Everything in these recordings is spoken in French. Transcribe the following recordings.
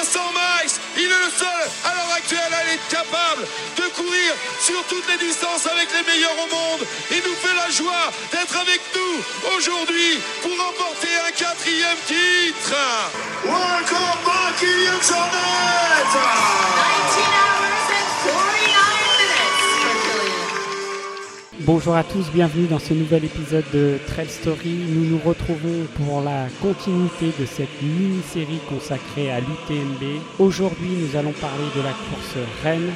Ou 100 miles. Il est le seul à l'heure actuelle à être capable de courir sur toutes les distances avec les meilleurs au monde. Il nous fait la joie d'être avec nous aujourd'hui pour remporter un quatrième titre. Welcome back, Kylian Bonjour à tous, bienvenue dans ce nouvel épisode de Trail Story. Nous nous retrouvons pour la continuité de cette mini-série consacrée à l'UTMB. Aujourd'hui, nous allons parler de la course Rennes,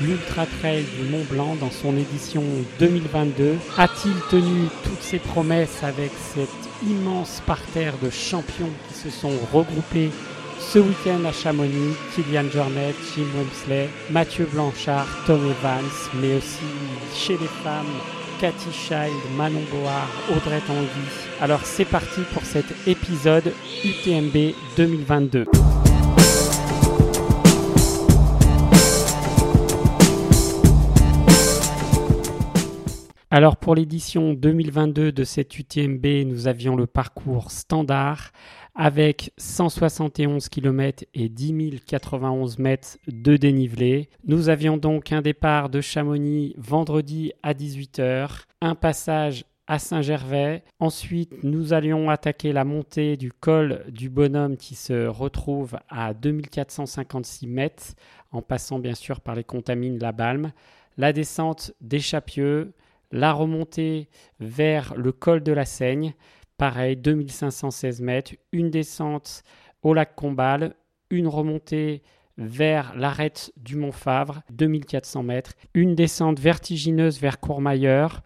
l'Ultra Trail du Mont Blanc dans son édition 2022. A-t-il tenu toutes ses promesses avec cet immense parterre de champions qui se sont regroupés ce week-end à Chamonix, Kylian Jornet, Jim Wemsley, Mathieu Blanchard, Tom Evans, mais aussi chez les femmes, Cathy Child, Manon Board, Audrey Tanguy. Alors c'est parti pour cet épisode UTMB 2022. Alors pour l'édition 2022 de cette UTMB, nous avions le parcours standard avec 171 km et 10 091 mètres de dénivelé. Nous avions donc un départ de Chamonix vendredi à 18h, un passage à Saint-Gervais. Ensuite, nous allions attaquer la montée du col du bonhomme qui se retrouve à 2456 mètres, en passant bien sûr par les contamines La Balme. La descente des Chapieux, la remontée vers le col de la Seigne, pareil, 2516 mètres, une descente au lac Combal, une remontée vers l'arête du Mont Favre, 2400 mètres, une descente vertigineuse vers Courmayeur,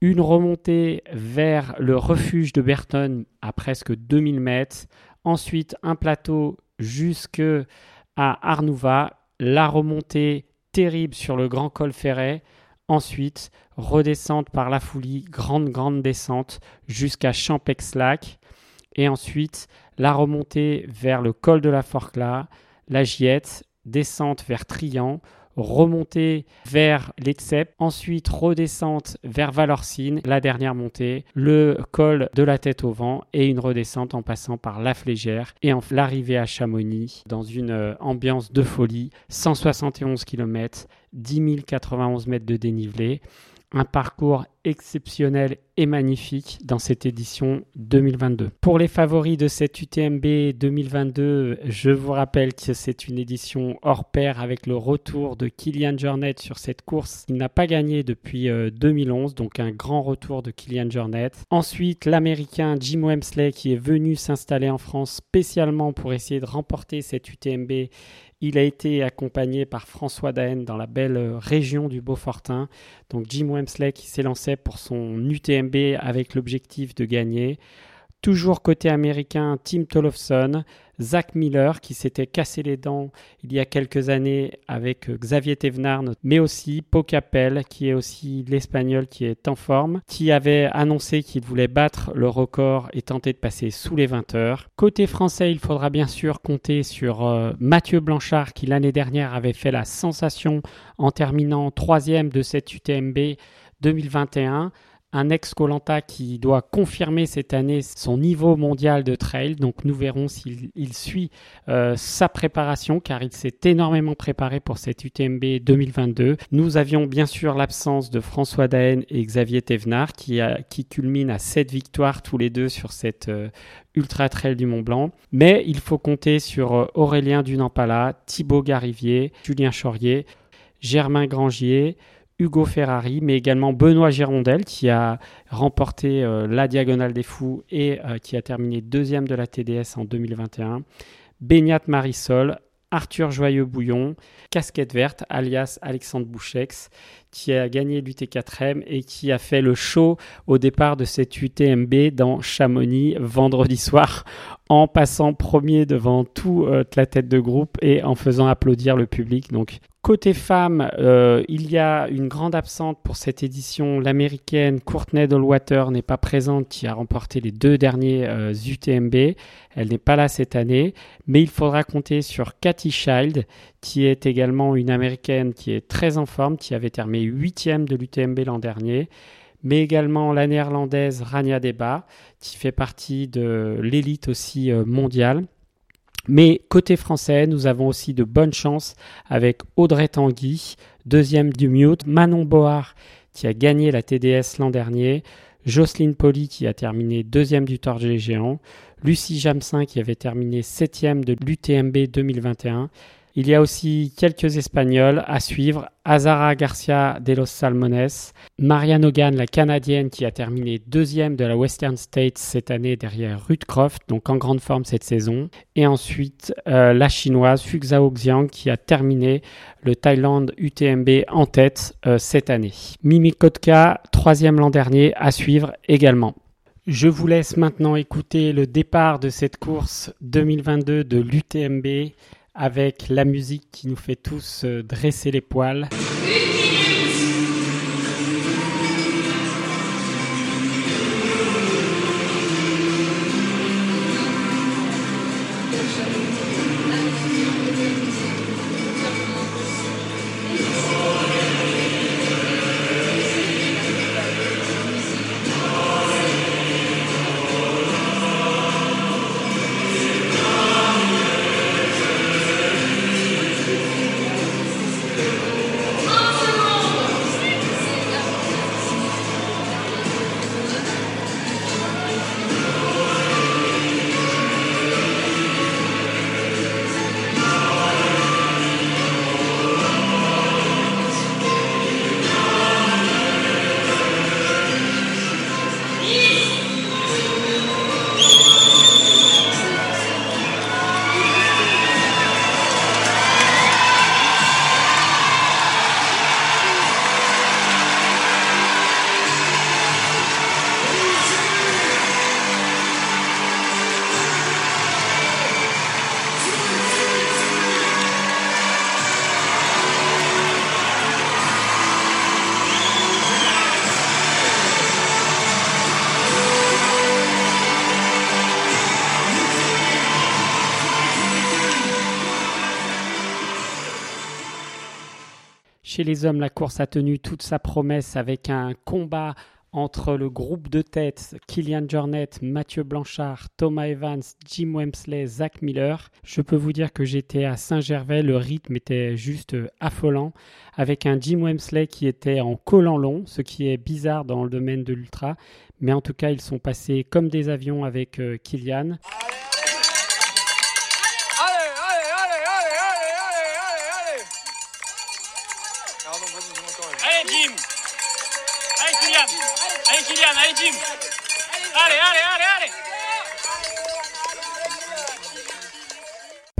une remontée vers le refuge de Berton à presque 2000 mètres, ensuite un plateau jusque à Arnouva, la remontée terrible sur le grand col ferret, ensuite redescente par la Foulie, grande grande descente jusqu'à Champex-Lac, et ensuite la remontée vers le col de la Forclaz, la Giette, descente vers Trian, remontée vers l'Etsep, ensuite redescente vers Valorcine, la dernière montée, le col de la tête au vent et une redescente en passant par la Flégère et l'arrivée à Chamonix dans une euh, ambiance de folie, 171 km, 10 091 mètres de dénivelé. Un parcours exceptionnel et magnifique dans cette édition 2022. Pour les favoris de cette UTMB 2022, je vous rappelle que c'est une édition hors pair avec le retour de Kylian Jornet sur cette course. Il n'a pas gagné depuis euh, 2011, donc un grand retour de Kylian Jornet. Ensuite, l'américain Jim Wemsley qui est venu s'installer en France spécialement pour essayer de remporter cette UTMB il a été accompagné par François Daen dans la belle euh, région du Beaufortin. Donc Jim Wemsley qui s'élançait pour son UTMB avec l'objectif de gagner. Toujours côté américain, Tim Tollefson, Zach Miller qui s'était cassé les dents il y a quelques années avec euh, Xavier Thévenard, mais aussi Pau Capel qui est aussi l'espagnol qui est en forme, qui avait annoncé qu'il voulait battre le record et tenter de passer sous les 20 heures. Côté français, il faudra bien sûr compter sur euh, Mathieu Blanchard qui l'année dernière avait fait la sensation en terminant troisième de cette UTMB 2021 un ex-Colanta qui doit confirmer cette année son niveau mondial de trail. Donc nous verrons s'il il suit euh, sa préparation car il s'est énormément préparé pour cette UTMB 2022. Nous avions bien sûr l'absence de François Daen et Xavier Thévenard qui, a, qui culminent à 7 victoires tous les deux sur cette euh, Ultra Trail du Mont Blanc. Mais il faut compter sur euh, Aurélien Dunampala, Thibaut Garivier, Julien Chaurier, Germain Grangier, Hugo Ferrari, mais également Benoît Girondel qui a remporté euh, la Diagonale des Fous et euh, qui a terminé deuxième de la TDS en 2021. Beignat Marisol, Arthur Joyeux-Bouillon, Casquette Verte, alias Alexandre Bouchex, qui a gagné l'UT4M et qui a fait le show au départ de cette UTMB dans Chamonix vendredi soir en passant premier devant toute euh, la tête de groupe et en faisant applaudir le public. Donc Côté femmes, euh, il y a une grande absente pour cette édition. L'américaine Courtney Dollwater n'est pas présente, qui a remporté les deux derniers euh, UTMB. Elle n'est pas là cette année, mais il faudra compter sur Cathy Child, qui est également une américaine qui est très en forme, qui avait terminé huitième de l'UTMB l'an dernier, mais également la néerlandaise Rania Deba, qui fait partie de l'élite aussi euh, mondiale. Mais côté français, nous avons aussi de bonnes chances avec Audrey Tanguy, deuxième du Mute, Manon Board qui a gagné la TDS l'an dernier, Jocelyne Poli qui a terminé deuxième du Tour Géant, Lucie Jamsin qui avait terminé septième de l'UTMB 2021 il y a aussi quelques Espagnols à suivre. Azara Garcia de los Salmones, Marianne Hogan, la Canadienne qui a terminé deuxième de la Western States cette année derrière Ruth Croft, donc en grande forme cette saison. Et ensuite euh, la Chinoise Fuxao Xiang qui a terminé le Thailand UTMB en tête euh, cette année. Mimi Kotka, troisième l'an dernier, à suivre également. Je vous laisse maintenant écouter le départ de cette course 2022 de l'UTMB avec la musique qui nous fait tous euh, dresser les poils. Chez les hommes, la course a tenu toute sa promesse avec un combat entre le groupe de tête Kylian Jornet, Mathieu Blanchard, Thomas Evans, Jim Wemsley, Zach Miller. Je peux vous dire que j'étais à Saint-Gervais, le rythme était juste affolant, avec un Jim Wemsley qui était en collant long, ce qui est bizarre dans le domaine de l'ultra, mais en tout cas ils sont passés comme des avions avec euh, Kylian.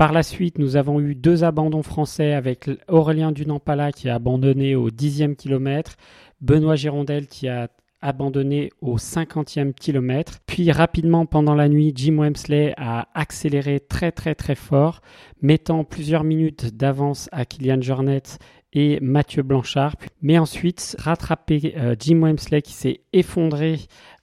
Par la suite, nous avons eu deux abandons français avec Aurélien Dunampala qui a abandonné au 10e kilomètre, Benoît Girondel qui a abandonné au 50e kilomètre. Puis rapidement pendant la nuit, Jim Wemsley a accéléré très très très fort, mettant plusieurs minutes d'avance à Kylian Jornet et Mathieu Blanchard. Mais ensuite, rattrapé euh, Jim Wemsley qui s'est effondré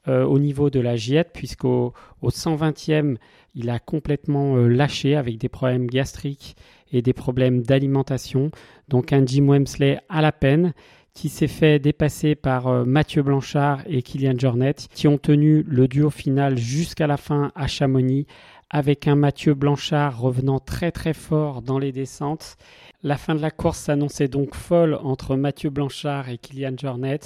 euh, au niveau de la giette, puisqu'au au 120e, il a complètement euh, lâché avec des problèmes gastriques et des problèmes d'alimentation. Donc un Jim Wemsley à la peine qui s'est fait dépasser par euh, Mathieu Blanchard et Kylian Jornet, qui ont tenu le duo final jusqu'à la fin à Chamonix, avec un Mathieu Blanchard revenant très très fort dans les descentes. La fin de la course s'annonçait donc folle entre Mathieu Blanchard et Kylian Jornet.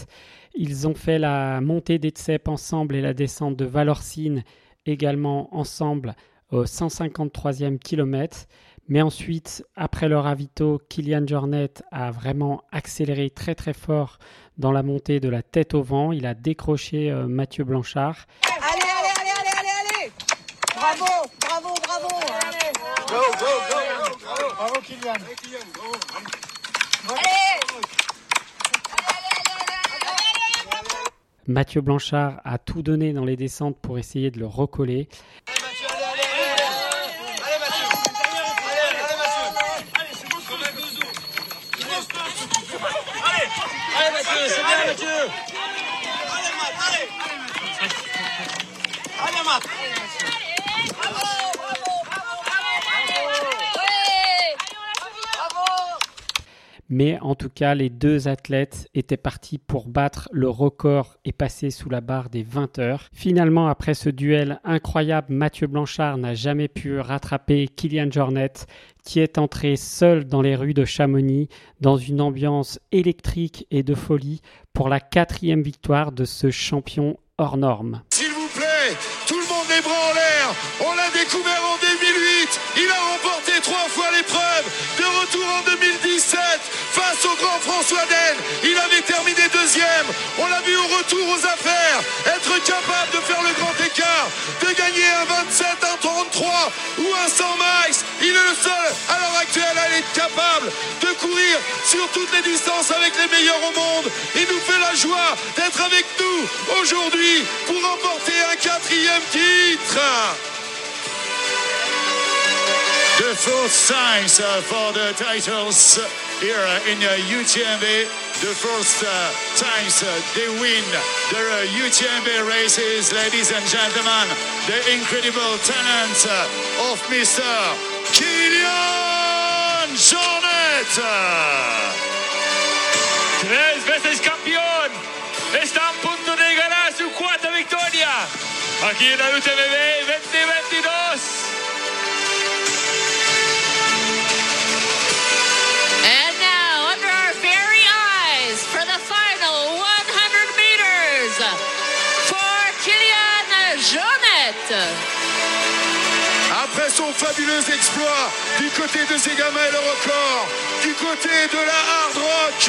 Ils ont fait la montée des Tsep ensemble et la descente de Valorcine également ensemble au 153e kilomètre. Mais ensuite, après leur ravito, Kylian Jornet a vraiment accéléré très très fort dans la montée de la tête au vent. Il a décroché euh, Mathieu Blanchard. Allez, allez, allez, allez, allez, allez Bravo, bravo, bravo Go, go, go, go, Bravo Kylian Allez Mathieu Blanchard a tout donné dans les descentes pour essayer de le recoller. Mais en tout cas, les deux athlètes étaient partis pour battre le record et passer sous la barre des 20 heures. Finalement, après ce duel incroyable, Mathieu Blanchard n'a jamais pu rattraper Kylian Jornet, qui est entré seul dans les rues de Chamonix, dans une ambiance électrique et de folie, pour la quatrième victoire de ce champion hors norme. S'il vous plaît, tout le monde les bras en l'air. On l'a découvert en 2008. Il a remporté trois fois l'épreuve. De retour en 2017 face au grand François Den. Il avait terminé deuxième. On l'a vu au retour aux affaires. Être capable de faire le grand écart, de gagner un 27, un 33 ou un 100 miles. Il est le seul à l'heure actuelle à être capable de courir sur toutes les distances avec les meilleurs au monde. Il nous fait la joie d'être avec nous aujourd'hui pour remporter un quatrième titre. The uh, for the titles here uh, in uh, UTMB. The first uh, times uh, they win their uh, UTMB races, ladies and gentlemen. The incredible talent uh, of Mr. Kilian Jornet. Tres veces campeón. Está a punto de ganar su cuarta victoria. Aquí en la UTMB fabuleux exploit du côté de Zegama et le record, du côté de la Hard Rock,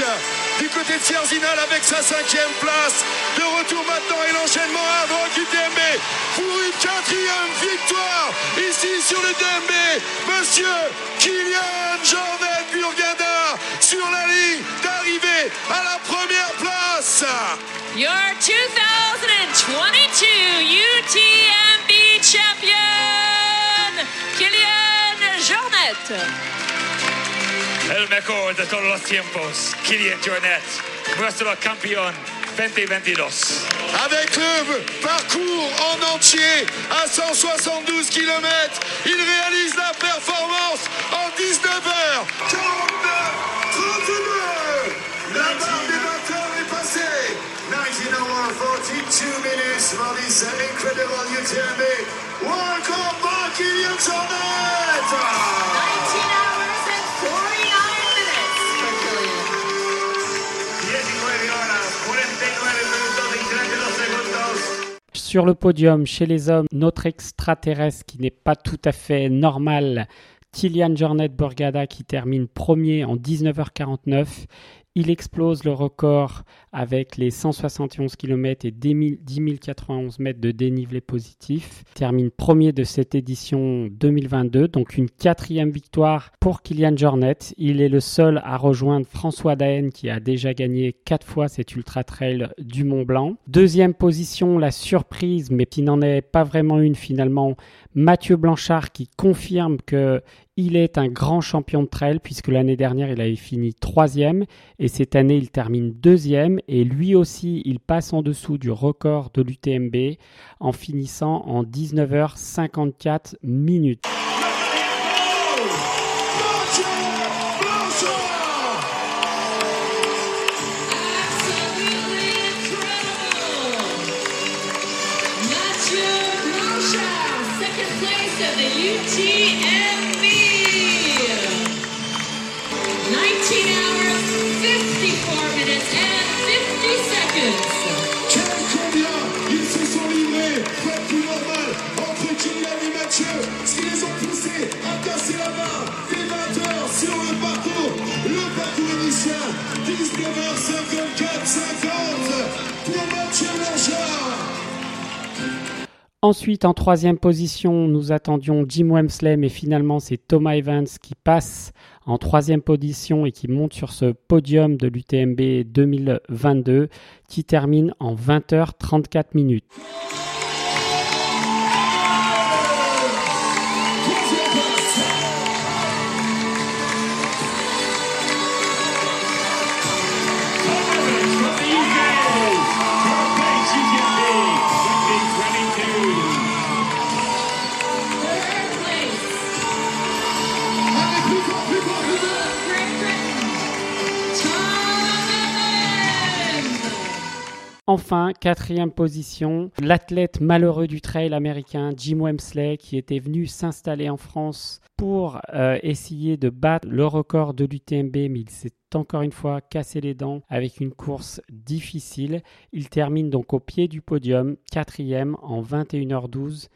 du côté de Sierzinal avec sa cinquième place, de retour maintenant et l'enchaînement Hard Rock UTMB pour une quatrième victoire ici sur le DMB. Monsieur Kylian Jordan Burgada sur la ligne d'arrivée à la première place. Your 2022 Jornet. El mejor de todos los tiempos, Kylian Jornet, nuestro campeón 2022. Avec le parcours en entier à 172 km, il réalise la performance en 19 heures. 49, 32. La barre des 20 heures est passée. 19 hours 42 minutes for this incredible UTMB World Cup by Kilian Jornet. 19 hours and 49 minutes for Killian. 19 horas, 49 minutos y 32 segundos. Sur le podium, chez les hommes, notre extraterrestre qui n'est pas tout à fait normal, Kylian Jornet Borgada qui termine premier en 19h49. Il explose le record avec les 171 km et 10 091 mètres de dénivelé positif. Termine premier de cette édition 2022, donc une quatrième victoire pour Kylian Jornet. Il est le seul à rejoindre François Daen qui a déjà gagné quatre fois cet ultra trail du Mont Blanc. Deuxième position, la surprise, mais qui n'en est pas vraiment une finalement, Mathieu Blanchard qui confirme que il est un grand champion de trail puisque l'année dernière il avait fini troisième et cette année il termine deuxième et lui aussi il passe en dessous du record de l'UTMB en finissant en 19h54 minutes. Ensuite, en troisième position, nous attendions Jim Wemsley, mais finalement, c'est Thomas Evans qui passe en troisième position et qui monte sur ce podium de l'UTMB 2022, qui termine en 20h34 minutes. Enfin, quatrième position, l'athlète malheureux du trail américain Jim Wemsley qui était venu s'installer en France pour euh, essayer de battre le record de l'UTMB, mais il s'est encore une fois cassé les dents avec une course difficile. Il termine donc au pied du podium, quatrième en 21h12.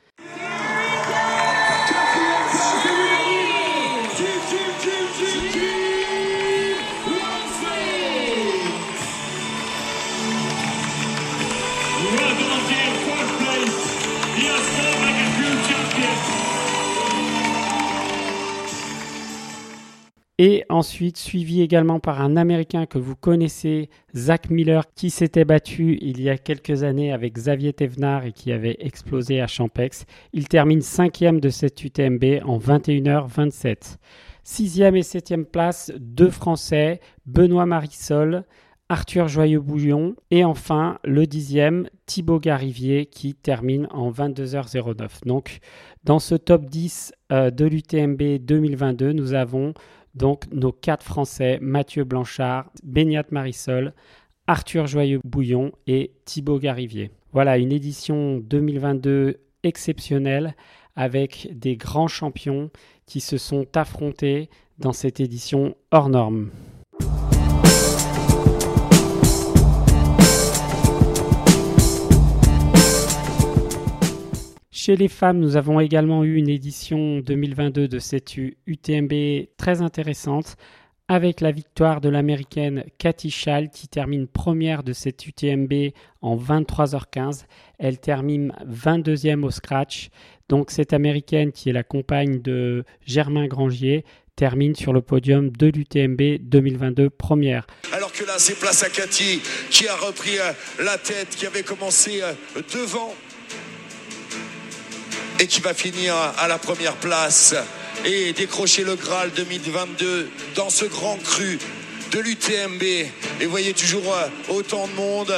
Et ensuite, suivi également par un Américain que vous connaissez, Zach Miller, qui s'était battu il y a quelques années avec Xavier Thévenard et qui avait explosé à Champex. Il termine cinquième de cette UTMB en 21h27. Sixième et septième place, deux Français, Benoît Marisol, Arthur Joyeux-Bouillon et enfin le dixième, Thibaut Garivier qui termine en 22h09. Donc dans ce top 10 euh, de l'UTMB 2022, nous avons donc nos quatre Français, Mathieu Blanchard, Beignat Marisol, Arthur Joyeux-Bouillon et Thibaut Garivier. Voilà une édition 2022 exceptionnelle avec des grands champions qui se sont affrontés dans cette édition hors norme. Chez les femmes, nous avons également eu une édition 2022 de cette UTMB très intéressante avec la victoire de l'américaine Cathy Schall qui termine première de cette UTMB en 23h15. Elle termine 22e au scratch. Donc cette américaine qui est la compagne de Germain Grangier termine sur le podium de l'UTMB 2022 première. Alors que là, c'est place à Cathy qui a repris euh, la tête, qui avait commencé euh, devant et qui va finir à la première place et décrocher le Graal 2022 dans ce grand cru de l'UTMB. Et voyez toujours euh, autant de monde.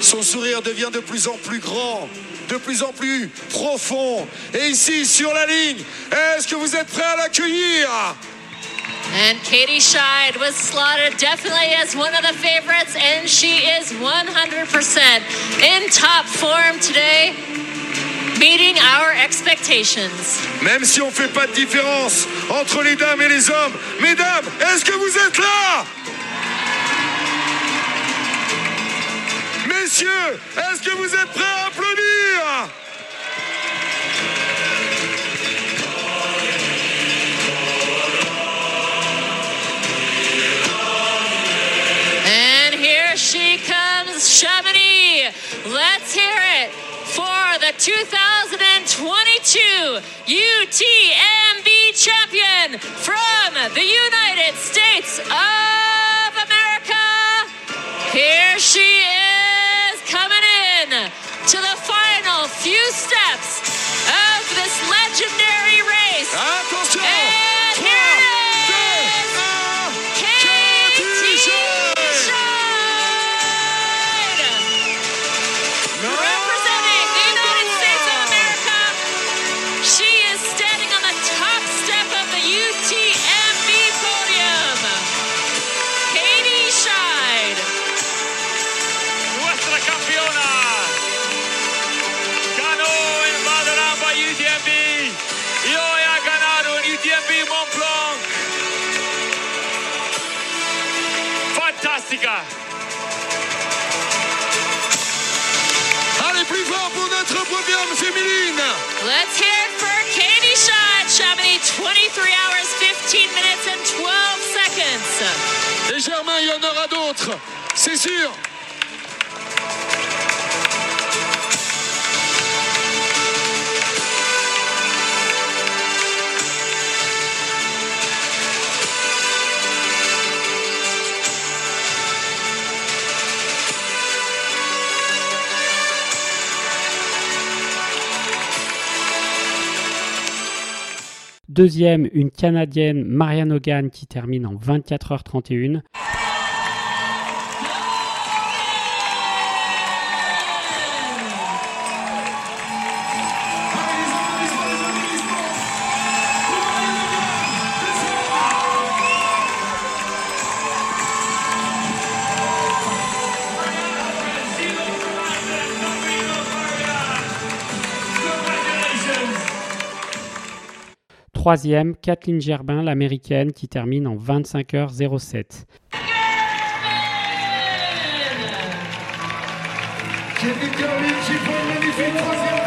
Son sourire devient de plus en plus grand, de plus en plus profond. Et ici, sur la ligne, est-ce que vous êtes prêts à l'accueillir? And Katie Scheid was slotted definitely as one of the favorites, and she is 100% in top form today, meeting our expectations. Même si on fait pas de différence entre les dames et les hommes. Mesdames, est-ce que vous êtes là Messieurs, est-ce que vous êtes prêts à applaudir And here she comes, Chamonix. Let's hear it for the 2022 UTMB champion from the United States of America. Here she is coming in to the final few steps Let's hear it for Katie Scheid. Chamonix 23 hours, 15 minutes, and 12 seconds. Et Germain, il y en aura d'autres, c'est sûr Deuxième, une Canadienne, Marianne Hogan, qui termine en 24h31. Troisième, Kathleen Gerbin, l'américaine, qui termine en 25h07. Kevin Kerlin qui prend une magnifique troisième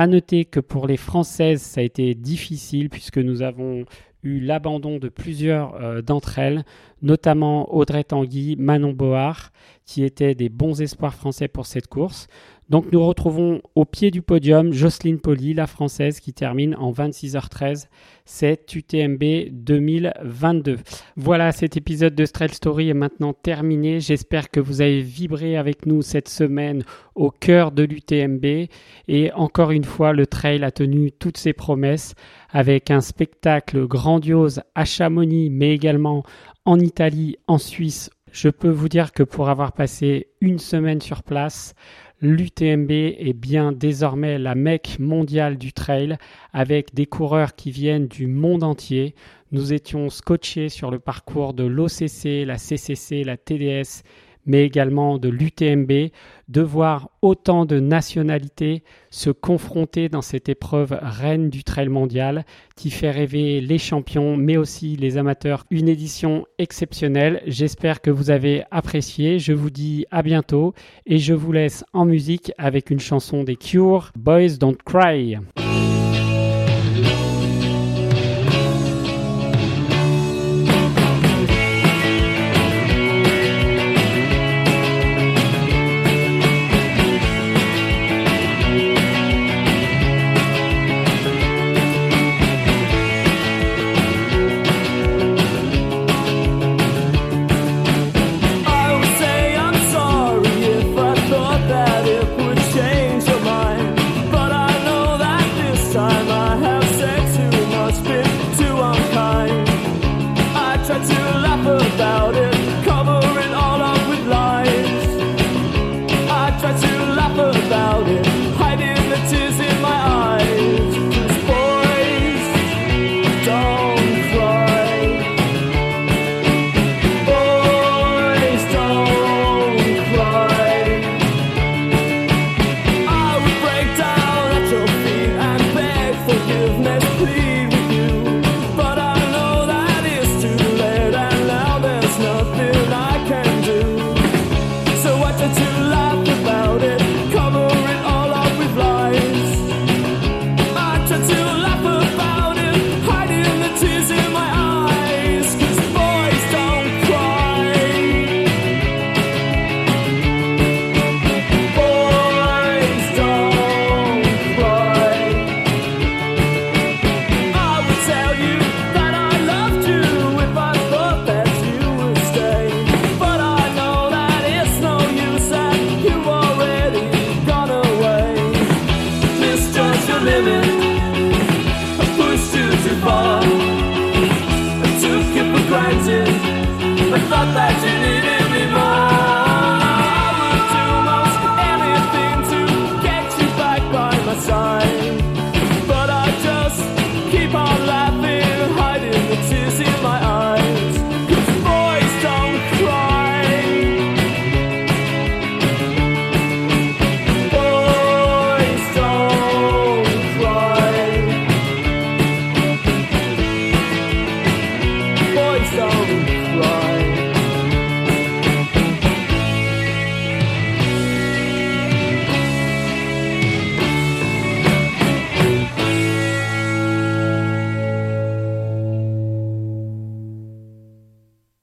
À noter que pour les Françaises, ça a été difficile puisque nous avons eu l'abandon de plusieurs euh, d'entre elles, notamment Audrey Tanguy, Manon Board, qui étaient des bons espoirs français pour cette course. Donc nous retrouvons au pied du podium Jocelyne Poli, la française, qui termine en 26h13 cette UTMB 2022. Voilà, cet épisode de Trail Story est maintenant terminé. J'espère que vous avez vibré avec nous cette semaine au cœur de l'UTMB. Et encore une fois, le trail a tenu toutes ses promesses avec un spectacle grandiose à Chamonix, mais également en Italie, en Suisse. Je peux vous dire que pour avoir passé une semaine sur place, L'UTMB est bien désormais la mecque mondiale du trail avec des coureurs qui viennent du monde entier. Nous étions scotchés sur le parcours de l'OCC, la CCC, la TDS, mais également de l'UTMB, de voir autant de nationalités se confronter dans cette épreuve reine du trail mondial qui fait rêver les champions, mais aussi les amateurs. Une édition exceptionnelle. J'espère que vous avez apprécié. Je vous dis à bientôt et je vous laisse en musique avec une chanson des Cure, Boys Don't Cry. righteous. I thought that you knew.